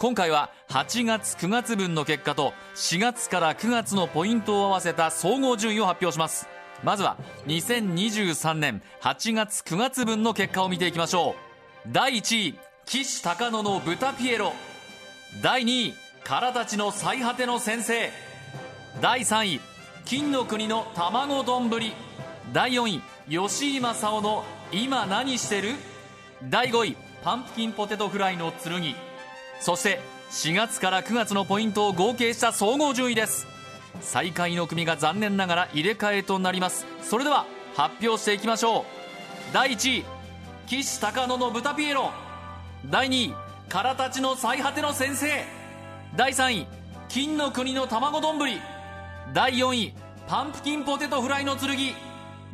今回は8月9月分の結果と4月から9月のポイントを合わせた総合順位を発表します。まずは2023年8月9月分の結果を見ていきましょう。第1位岸高野の豚ピエロ。第2位空たちの最果ての先生。第3位金の国の卵丼。第4位吉井正夫の今何してる。第5位パンプキンポテトフライの剣。そして4月から9月のポイントを合計した総合順位です。最下位の組が残念ながら入れ替えとなります。それでは発表していきましょう。第1位岸高野の豚ピエロ。第2位空たちの最果ての先生。第3位金の国の卵丼。第4位パンプキンポテトフライの剣。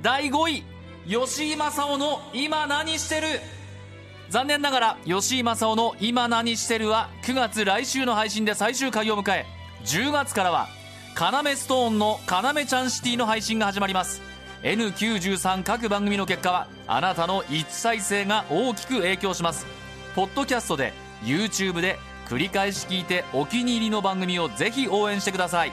第5位吉井正夫の今何してる。残念ながら吉井正夫の今何してるは9月来週の配信で最終回を迎え10月からは要ストーンの要ちゃんシティの配信が始まります。N93 各番組の結果はあなたの1再生が大きく影響します。ポッドキャストで YouTube で繰り返し聞いてお気に入りの番組をぜひ応援してください。